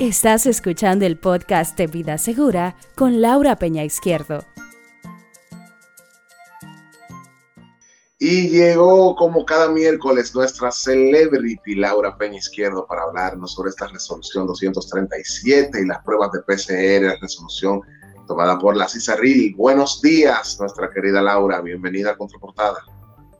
Estás escuchando el podcast de Vida Segura con Laura Peña Izquierdo. Y llegó como cada miércoles nuestra celebrity Laura Peña Izquierdo para hablarnos sobre esta resolución 237 y las pruebas de PCR, resolución tomada por la CISARRIL. Buenos días, nuestra querida Laura, bienvenida a Contraportada.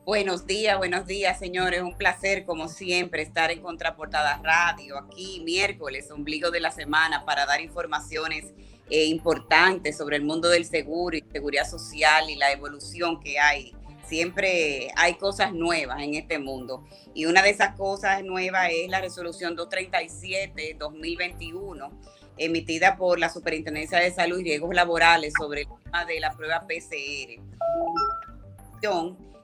Buenos días, buenos días, señores. Un placer, como siempre, estar en Contraportada Radio, aquí miércoles, ombligo de la semana, para dar informaciones eh, importantes sobre el mundo del seguro y seguridad social y la evolución que hay. Siempre hay cosas nuevas en este mundo. Y una de esas cosas nuevas es la resolución 237-2021, emitida por la Superintendencia de Salud y Riesgos Laborales sobre el tema de la prueba PCR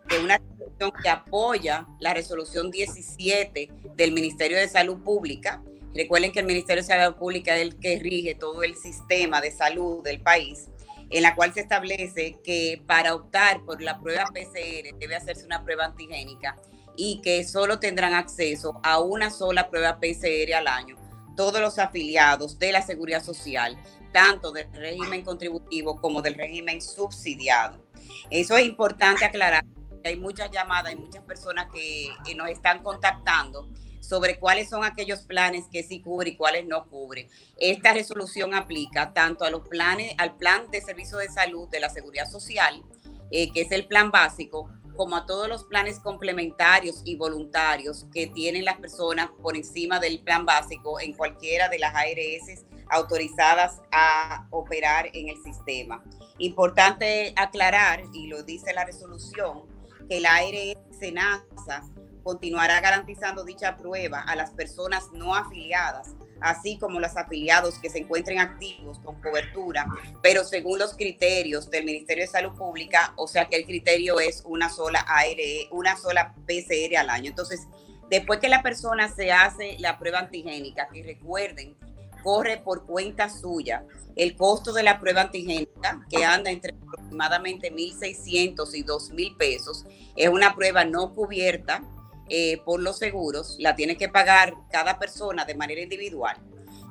de una resolución que apoya la resolución 17 del Ministerio de Salud Pública. Recuerden que el Ministerio de Salud Pública es el que rige todo el sistema de salud del país, en la cual se establece que para optar por la prueba PCR debe hacerse una prueba antigénica y que solo tendrán acceso a una sola prueba PCR al año todos los afiliados de la seguridad social, tanto del régimen contributivo como del régimen subsidiado. Eso es importante aclarar hay muchas llamadas, hay muchas personas que, nos están contactando sobre cuáles son aquellos planes que sí cubre y cuáles no cubre. Esta resolución aplica tanto a los planes, al plan de servicio de salud de la seguridad social, eh, que es el plan básico, como a todos los planes complementarios y voluntarios que tienen las personas por encima del plan básico en cualquiera de las ARS autorizadas a operar en el sistema. Importante aclarar, y lo dice la resolución, que la ARS SENASA continuará garantizando dicha prueba a las personas no afiliadas, así como los afiliados que se encuentren activos con cobertura, pero según los criterios del Ministerio de Salud Pública, o sea que el criterio es una sola ARE, una sola PCR al año. Entonces, después que la persona se hace la prueba antigénica, que recuerden, corre por cuenta suya, el costo de la prueba antigénica, que anda entre aproximadamente 1.600 y 2.000 pesos, es una prueba no cubierta eh, por los seguros, la tiene que pagar cada persona de manera individual.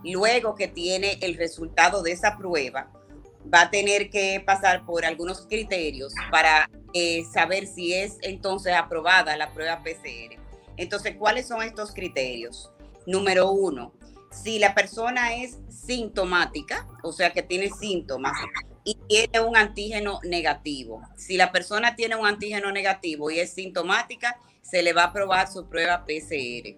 Luego que tiene el resultado de esa prueba, va a tener que pasar por algunos criterios para eh, saber si es entonces aprobada la prueba PCR. Entonces, ¿cuáles son estos criterios? Número uno, si la persona es sintomática, o sea que tiene síntomas y tiene un antígeno negativo. Si la persona tiene un antígeno negativo y es sintomática, se le va a aprobar su prueba PCR.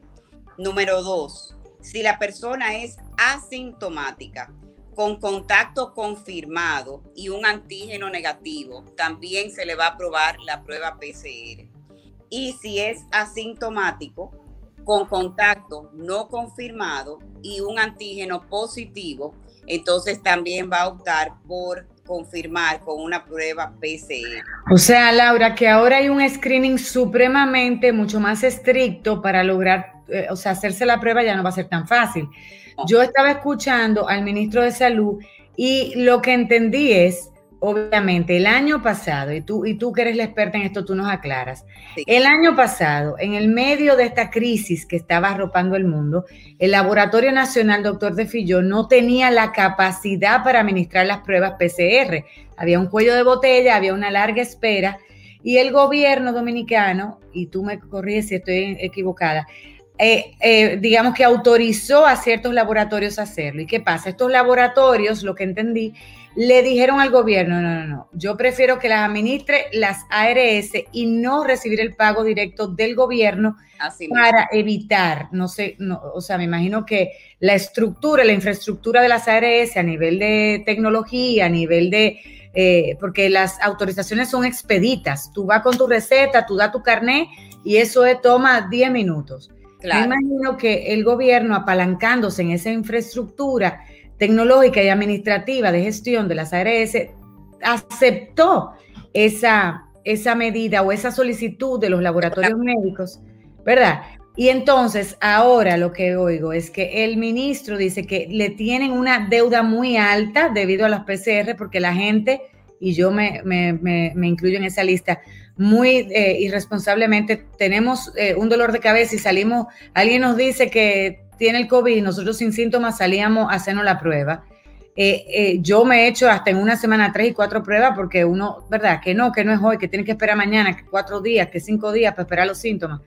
Número dos, si la persona es asintomática, con contacto confirmado y un antígeno negativo, también se le va a aprobar la prueba PCR. Y si es asintomático, con contacto no confirmado y un antígeno positivo, entonces también va a optar por confirmar con una prueba PCR. O sea, Laura, que ahora hay un screening supremamente mucho más estricto para lograr, eh, o sea, hacerse la prueba ya no va a ser tan fácil. Yo estaba escuchando al ministro de Salud y lo que entendí es Obviamente, el año pasado, y tú, y tú que eres la experta en esto, tú nos aclaras. El año pasado, en el medio de esta crisis que estaba arropando el mundo, el Laboratorio Nacional Doctor de Fillón no tenía la capacidad para administrar las pruebas PCR. Había un cuello de botella, había una larga espera, y el gobierno dominicano, y tú me corriges si estoy equivocada, eh, eh, digamos que autorizó a ciertos laboratorios a hacerlo. ¿Y qué pasa? Estos laboratorios, lo que entendí, le dijeron al gobierno, no, no, no, yo prefiero que las administre las ARS y no recibir el pago directo del gobierno para evitar, no sé, no, o sea, me imagino que la estructura, la infraestructura de las ARS a nivel de tecnología, a nivel de, eh, porque las autorizaciones son expeditas, tú vas con tu receta, tú das tu carnet y eso toma 10 minutos. Me imagino que el gobierno apalancándose en esa infraestructura, tecnológica y administrativa de gestión de las ARS aceptó esa, esa medida o esa solicitud de los laboratorios médicos, ¿verdad? Y entonces ahora lo que oigo es que el ministro dice que le tienen una deuda muy alta debido a las PCR porque la gente, y yo me, incluyo en esa lista, muy eh, irresponsablemente tenemos eh, un dolor de cabeza y salimos, alguien nos dice que tiene el COVID, nosotros sin síntomas salíamos a hacernos la prueba. Eh, eh, yo me he hecho hasta en una semana tres y cuatro pruebas porque uno, ¿verdad? Que no, que no es hoy, que tiene que esperar mañana, que cuatro días, que cinco días para esperar los síntomas.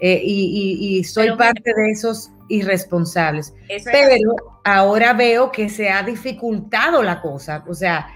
Eh, y, soy parte de esos irresponsables. Pero ahora veo que se ha dificultado la cosa. O sea,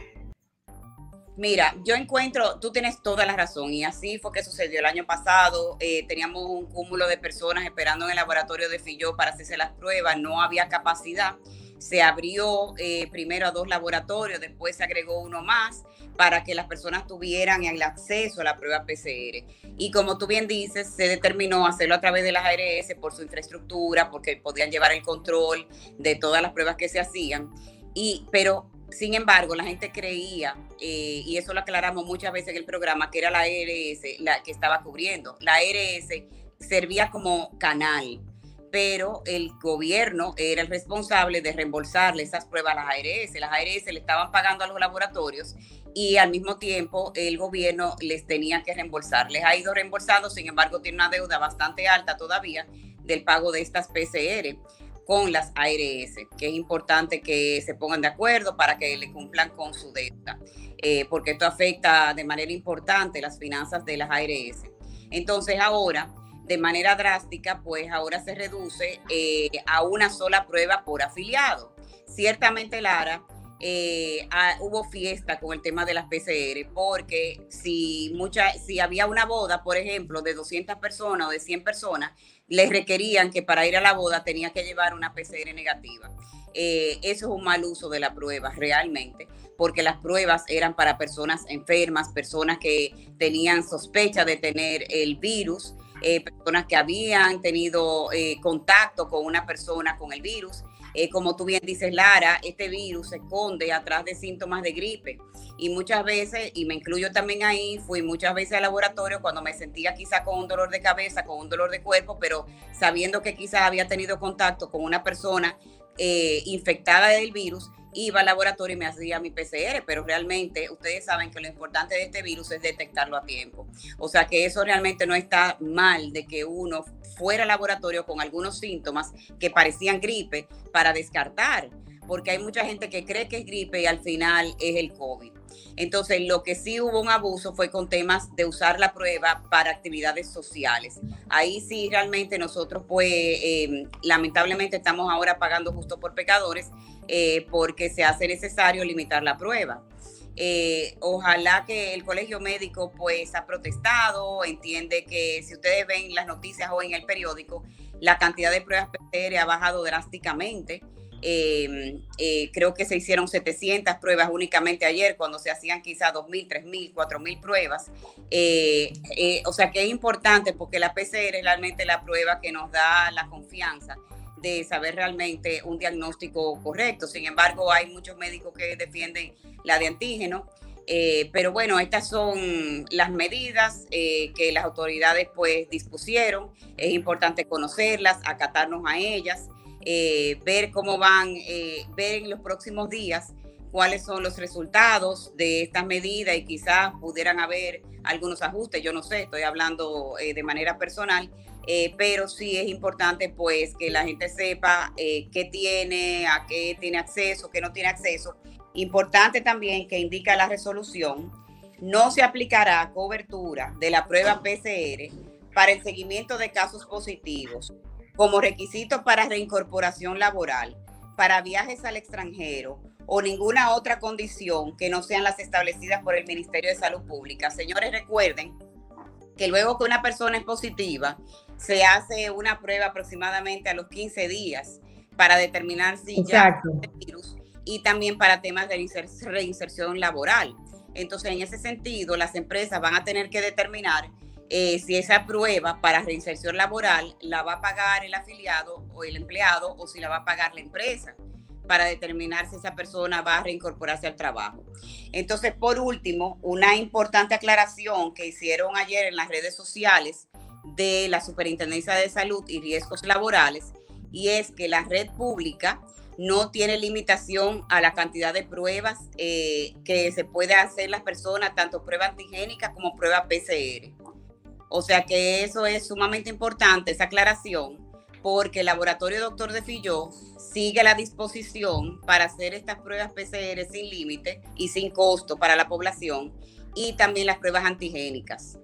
Mira, yo encuentro, tú tienes toda la razón y así fue que sucedió el año pasado. teníamos un cúmulo de personas esperando en el laboratorio de Filló para hacerse las pruebas, no había capacidad se abrió eh, primero a dos laboratorios, después se agregó uno más para que las personas tuvieran el acceso a la prueba PCR. Y como tú bien dices, se determinó hacerlo a través de las ARS por su infraestructura, porque podían llevar el control de todas las pruebas que se hacían. Y, pero, sin embargo, la gente creía, eh, y eso lo aclaramos muchas veces en el programa, que era la ARS la que estaba cubriendo. La ARS servía como canal pero el gobierno era el responsable de reembolsarle esas pruebas a las ARS. Las ARS le estaban pagando a los laboratorios y al mismo tiempo el gobierno les tenía que reembolsar. Les ha ido reembolsando, sin embargo, tiene una deuda bastante alta todavía del pago de estas PCR con las ARS, que es importante que se pongan de acuerdo para que le cumplan con su deuda, eh, porque esto afecta de manera importante las finanzas de las ARS. Entonces ahora de manera drástica, pues ahora se reduce eh, a una sola prueba por afiliado. Ciertamente, Lara, eh, hubo fiesta con el tema de las PCR, porque si, mucha, si había una boda, por ejemplo, de 200 personas o de 100 personas, les requerían que para ir a la boda tenía que llevar una PCR negativa. Eh, eso es un mal uso de la prueba, realmente, porque las pruebas eran para personas enfermas, personas que tenían sospecha de tener el virus eh, personas que habían tenido eh, contacto con una persona con el virus. Eh, como tú bien dices, Lara, este virus se esconde atrás de síntomas de gripe. Y muchas veces, y me incluyo también ahí, fui muchas veces al laboratorio cuando me sentía quizá con un dolor de cabeza, con un dolor de cuerpo, pero sabiendo que quizás había tenido contacto con una persona infectada del virus iba al laboratorio y me hacía mi PCR, pero realmente ustedes saben que lo importante de este virus es detectarlo a tiempo. O sea que eso realmente no está mal de que uno fuera al laboratorio con algunos síntomas que parecían gripe para descartar, porque hay mucha gente que cree que es gripe y al final es el COVID. Entonces, lo que sí hubo un abuso fue con temas de usar la prueba para actividades sociales. Ahí sí realmente nosotros, pues, em, lamentablemente estamos ahora pagando justo por pecadores eh, porque se hace necesario limitar la prueba. Eh, ojalá que el colegio médico pues ha protestado, entiende que si ustedes ven las noticias o en el periódico, la cantidad de pruebas PCR ha bajado drásticamente. Em, eh, creo que se hicieron 700 pruebas únicamente ayer, cuando se hacían quizá 2.000, 3.000, 4.000 pruebas. o sea que es importante porque la PCR es realmente la prueba que nos da la confianza de saber realmente un diagnóstico correcto. Sin embargo, hay muchos médicos que defienden la de antígeno. Eh, pero bueno, estas son las medidas eh, que las autoridades pues dispusieron. Es importante conocerlas, acatarnos a ellas, eh, ver cómo van, ver en los próximos días cuáles son los resultados de estas medidas y quizás pudieran haber algunos ajustes. Yo no sé, estoy hablando de manera personal, eh, pero sí es importante pues que la gente sepa eh, qué tiene, a qué tiene acceso, qué no tiene acceso. Importante también que indica la resolución, no se aplicará cobertura de la prueba PCR para el seguimiento de casos positivos como requisito para reincorporación laboral, para viajes al extranjero o ninguna otra condición que no sean las establecidas por el Ministerio de Salud Pública. Señores, recuerden que luego que una persona es positiva, se hace una prueba aproximadamente a los 15 días para determinar si ya el virus y también para temas de reinserción laboral. Entonces, en ese sentido, las empresas van a tener que determinar eh, si esa prueba para reinserción laboral la va a pagar el afiliado o el empleado o si la va a pagar la empresa para determinar si esa persona va a reincorporarse al trabajo. Entonces, por último, una importante aclaración que hicieron ayer en las redes sociales de la Superintendencia de Salud y Riesgos Laborales, y es que la red pública no tiene limitación a la cantidad de pruebas eh, que se puede hacer las personas, tanto prueba antigénica como prueba PCR. O sea que eso es sumamente importante, esa aclaración, porque el laboratorio Doctor de Filló sigue la disposición para hacer estas pruebas PCR sin límite y sin costo para la población y también las pruebas antigénicas.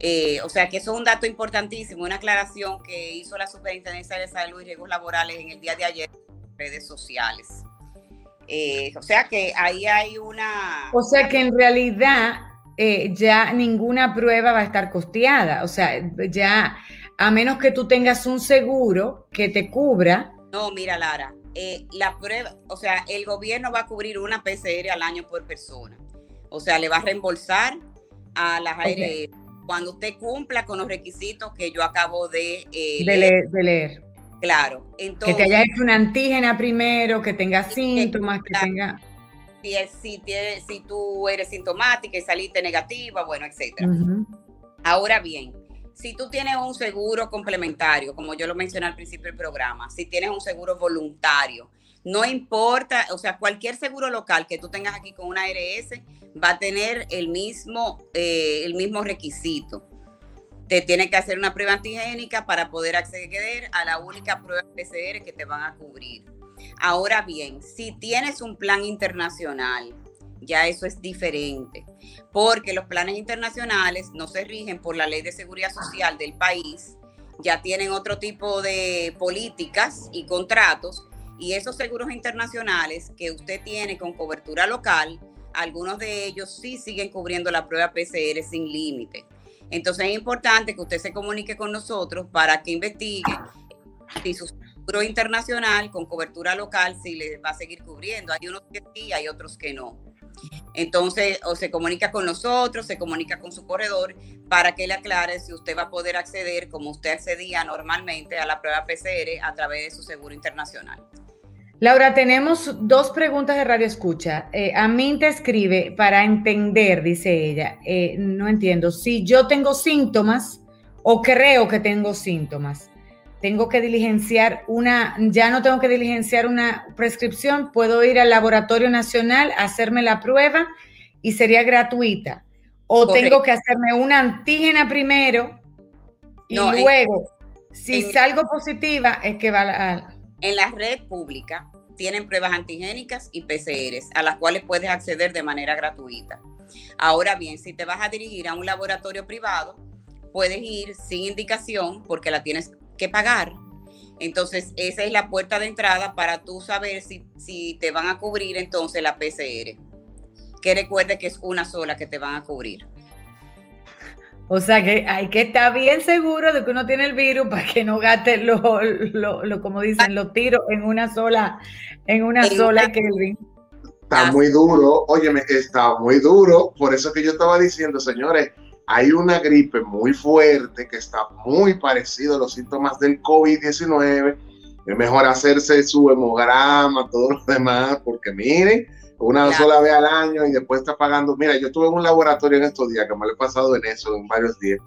Eh, o sea que eso es un dato importantísimo, una aclaración que hizo la Superintendencia de Salud y Riesgos Laborales en el día de ayer en redes sociales. Eh, o sea que ahí hay una... O sea que en realidad eh, ya ninguna prueba va a estar costeada. O sea, ya a menos que tú tengas un seguro que te cubra. No, mira, Lara, la prueba, o sea, el gobierno va a cubrir una PCR al año por persona. O sea, le va a reembolsar a las ARS cuando usted cumpla con los requisitos que yo acabo de, eh, leer, Claro. Entonces, que te haya hecho una antígena primero, que tenga síntomas, que, tenga... Si, si, si tú eres sintomática y saliste negativa, bueno, etcétera. Ahora bien, si tú tienes un seguro complementario, como yo lo mencioné al principio del programa, si tienes un seguro voluntario, no importa, o sea, cualquier seguro local que tú tengas aquí con una ARS va a tener el mismo, eh, el mismo requisito. Te tiene que hacer una prueba antigénica para poder acceder a la única prueba PCR que te van a cubrir. Ahora bien, si tienes un plan internacional, ya eso es diferente, porque los planes internacionales no se rigen por la ley de seguridad social del país, ya tienen otro tipo de políticas y contratos y esos seguros internacionales que usted tiene con cobertura local, algunos de ellos sí siguen cubriendo la prueba PCR sin límite. Entonces es importante que usted se comunique con nosotros para que investigue si su seguro internacional con cobertura local si le va a seguir cubriendo. Hay unos que sí, hay otros que no. Entonces, o se comunica con nosotros, se comunica con su corredor para que le aclare si usted va a poder acceder, como usted accedía normalmente, a la prueba PCR a través de su seguro internacional. Laura, tenemos dos preguntas de Radio Escucha. Eh, a mí te escribe para entender, dice ella, eh, no entiendo, si yo tengo síntomas o creo que tengo síntomas, tengo que diligenciar una, ya no tengo que diligenciar una prescripción, puedo ir al Laboratorio Nacional a hacerme la prueba y sería gratuita. O tengo que hacerme una antígena primero y luego, si salgo positiva, es que va a en la red pública tienen pruebas antigénicas y PCRs a las cuales puedes acceder de manera gratuita. Ahora bien, si te vas a dirigir a un laboratorio privado, puedes ir sin indicación porque la tienes que pagar. Entonces, esa es la puerta de entrada para tú saber si, si te van a cubrir entonces la PCR. Que recuerde que es una sola que te van a cubrir. O sea que hay que estar bien seguro de que uno tiene el virus para que no gaste lo, lo, como dicen, los tiros en una sola, en una sola Kelvin. Está muy duro, óyeme, está muy duro. Por eso que yo estaba diciendo, señores, hay una gripe muy fuerte que está muy parecido a los síntomas del COVID-19. Es mejor hacerse su hemograma, todo lo demás, porque miren, una sola vez al año y después está pagando. Mira, yo estuve en un laboratorio en estos días, que me lo he pasado en eso en varios días,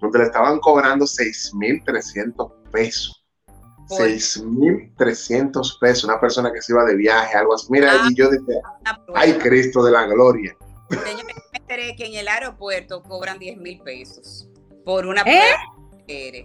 donde le estaban cobrando 6.300 pesos. 6.300 pesos, una persona que se iba de viaje, algo así. Mira, ah, y yo decía, ay Cristo de la gloria. Yo me enteré que en el aeropuerto cobran 10 mil pesos por una ¿Eh?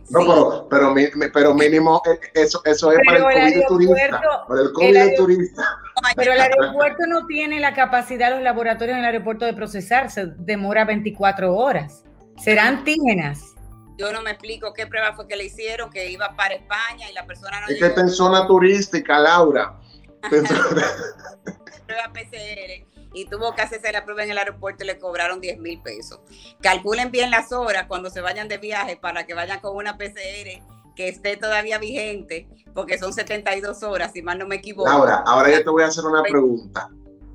No, pero, pero, mínimo eh, eso, eso es para el COVID turista. Para el COVID turista. Pero el aeropuerto no tiene la capacidad, los laboratorios en el aeropuerto de procesarse, demora 24 horas. Serán antígenas. Yo no me explico qué prueba fue que le hicieron, que iba para España y la persona no. Es que está en zona turística, Laura. prueba PCR y tuvo que hacerse la prueba en el aeropuerto y le cobraron 10 mil pesos. Calculen bien las horas cuando se vayan de viaje para que vayan con una PCR que esté todavía vigente, porque son 72 horas, si mal no me equivoco. Laura, ahora yo te voy a hacer una pregunta.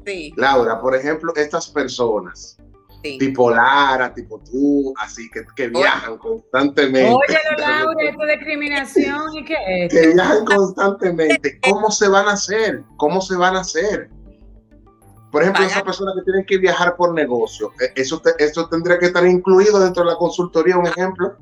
Sí. Laura, por ejemplo, estas personas, tipo Lara, tipo tú, así que, que viajan constantemente. Oye, Laura, esto de discriminación y qué es. Que viajan constantemente. ¿Cómo se van a hacer? ¿Cómo se van a hacer? Por ejemplo, esas personas que tienen que viajar por negocio, ¿e-, ¿eso, ¿eso tendría que estar incluido dentro de la consultoría, un ejemplo?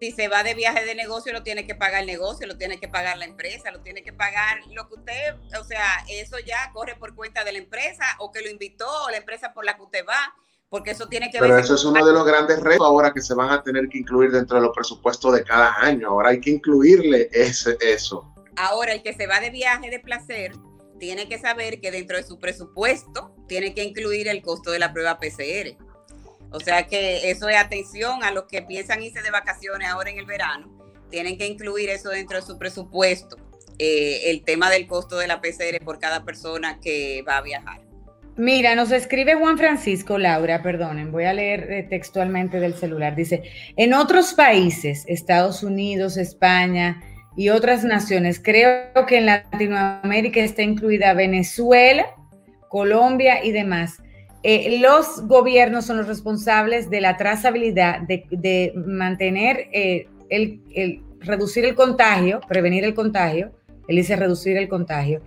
Si se va de viaje de negocio, lo tiene que pagar el negocio, lo tiene que pagar la empresa, lo tiene que pagar lo que usted, o sea, eso ya corre por cuenta de la empresa o que lo invitó o la empresa por la que usted va, porque eso tiene que ver... Pero eso es uno de los grandes retos ahora que se van a tener que incluir dentro de los presupuestos de cada año. Ahora hay que incluirle ese, eso. Ahora, el que se va de viaje de placer tiene que saber que dentro de su presupuesto tiene que incluir el costo de la prueba PCR. O sea que eso es atención a los que piensan irse de vacaciones ahora en el verano. Tienen que incluir eso dentro de su presupuesto, eh, el tema del costo de la PCR por cada persona que va a viajar. Mira, nos escribe Juan Francisco Laura, perdonen, voy a leer eh, textualmente del celular. Dice, en otros países, Estados Unidos, España y otras naciones, creo que en Latinoamérica está incluida Venezuela, Colombia y demás. Eh, los gobiernos son los responsables de la trazabilidad, de, mantener eh, el, reducir el contagio, prevenir el contagio, él dice reducir el contagio,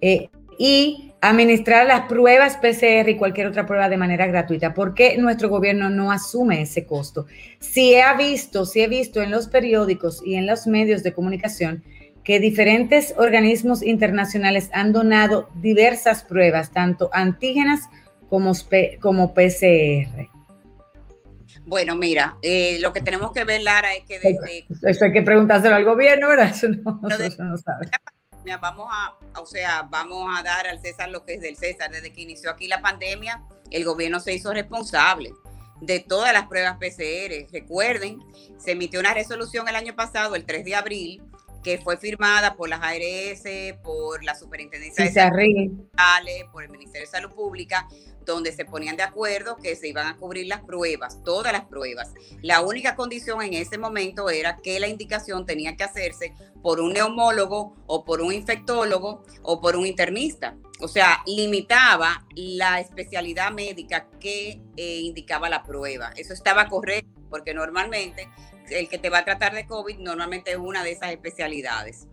eh, y administrar las pruebas PCR y cualquier otra prueba de manera gratuita. ¿Por qué nuestro gobierno no asume ese costo? Si ha visto, si he visto en los periódicos y en los medios de comunicación que diferentes organismos internacionales han donado diversas pruebas, tanto antígenas como, como PCR? Bueno, mira, eh, lo que tenemos que ver, Lara, es que desde... Eso hay que preguntárselo al gobierno, ¿verdad? Eso no, sabe. Vamos a, o sea, vamos a dar al César lo que es del César. Desde que inició aquí la pandemia, el gobierno se hizo responsable de todas las pruebas PCR. Recuerden, se emitió una resolución el año pasado, el 3 de abril, que fue firmada por las ARS, por la Superintendencia de Salud, por el Ministerio de Salud Pública, donde se ponían de acuerdo que se iban a cubrir las pruebas, todas las pruebas. La única condición en ese momento era que la indicación tenía que hacerse por un neumólogo o por un infectólogo o por un internista. O sea, limitaba la especialidad médica que eh, indicaba la prueba. Eso estaba correcto porque normalmente el que te va a tratar de COVID normalmente es una de esas especialidades.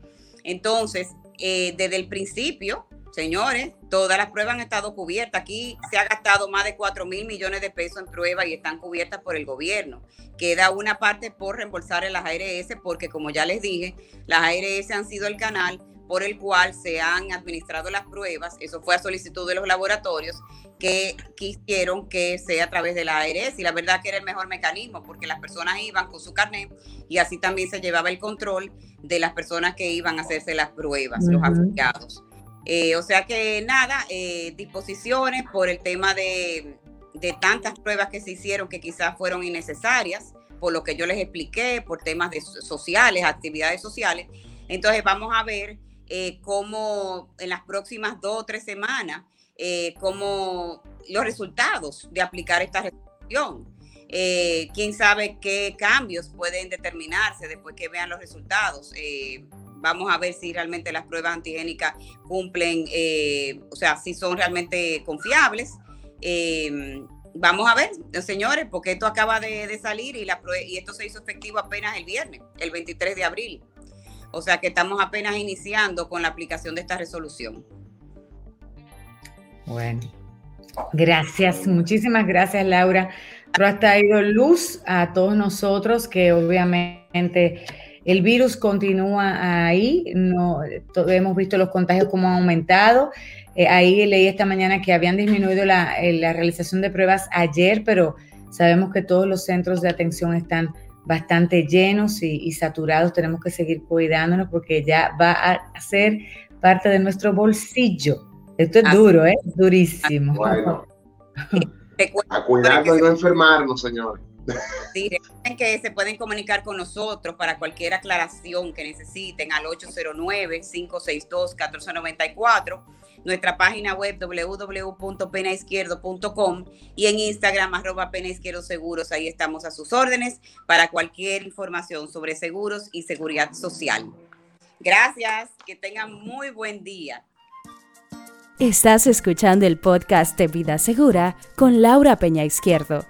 Entonces, eh, desde el principio, Señores, todas las pruebas han estado cubiertas. Aquí se ha gastado más de 4 mil millones de pesos en pruebas y están cubiertas por el gobierno. Queda una parte por reembolsar en las ARS porque, como ya les dije, las ARS han sido el canal por el cual se han administrado las pruebas. Eso fue a solicitud de los laboratorios que quisieron que sea a través de la ARS y la verdad que era el mejor mecanismo porque las personas iban con su carnet y así también se llevaba el control de las personas que iban a hacerse las pruebas, los afiliados. Eh, o sea que nada, eh, disposiciones por el tema de, tantas pruebas que se hicieron que quizás fueron innecesarias, por lo que yo les expliqué, por temas de sociales, actividades sociales. Entonces vamos a ver eh, cómo en las próximas dos o tres semanas, cómo los resultados de aplicar esta resolución. quién sabe qué cambios pueden determinarse después que vean los resultados vamos a ver si realmente las pruebas antigénicas cumplen, eh, o sea, si son realmente confiables. Vamos a ver, señores, porque esto acaba de, salir y, la, y esto se hizo efectivo apenas el viernes, el 23 de abril. O sea que estamos apenas iniciando con la aplicación de esta resolución. Bueno, gracias, muchísimas gracias Laura. Pero ha traído luz a todos nosotros que obviamente el virus continúa ahí, no, hemos visto los contagios como han aumentado. Eh, ahí leí esta mañana que habían disminuido la, eh, realización de pruebas ayer, pero sabemos que todos los centros de atención están bastante llenos y, saturados. Tenemos que seguir cuidándonos porque ya va a ser parte de nuestro bolsillo. Esto es duro, ¿eh? Durísimo. Bueno. a cuidarnos y no enfermarnos, señores. Sí, que se pueden comunicar con nosotros para cualquier aclaración que necesiten al 809-562-1494, nuestra página web www.penaizquierdo.com y en Instagram arroba penaizquierdo seguros. Ahí estamos a sus órdenes para cualquier información sobre seguros y seguridad social. Gracias, que tengan muy buen día. Estás escuchando el podcast de Vida Segura con Laura Peña Izquierdo.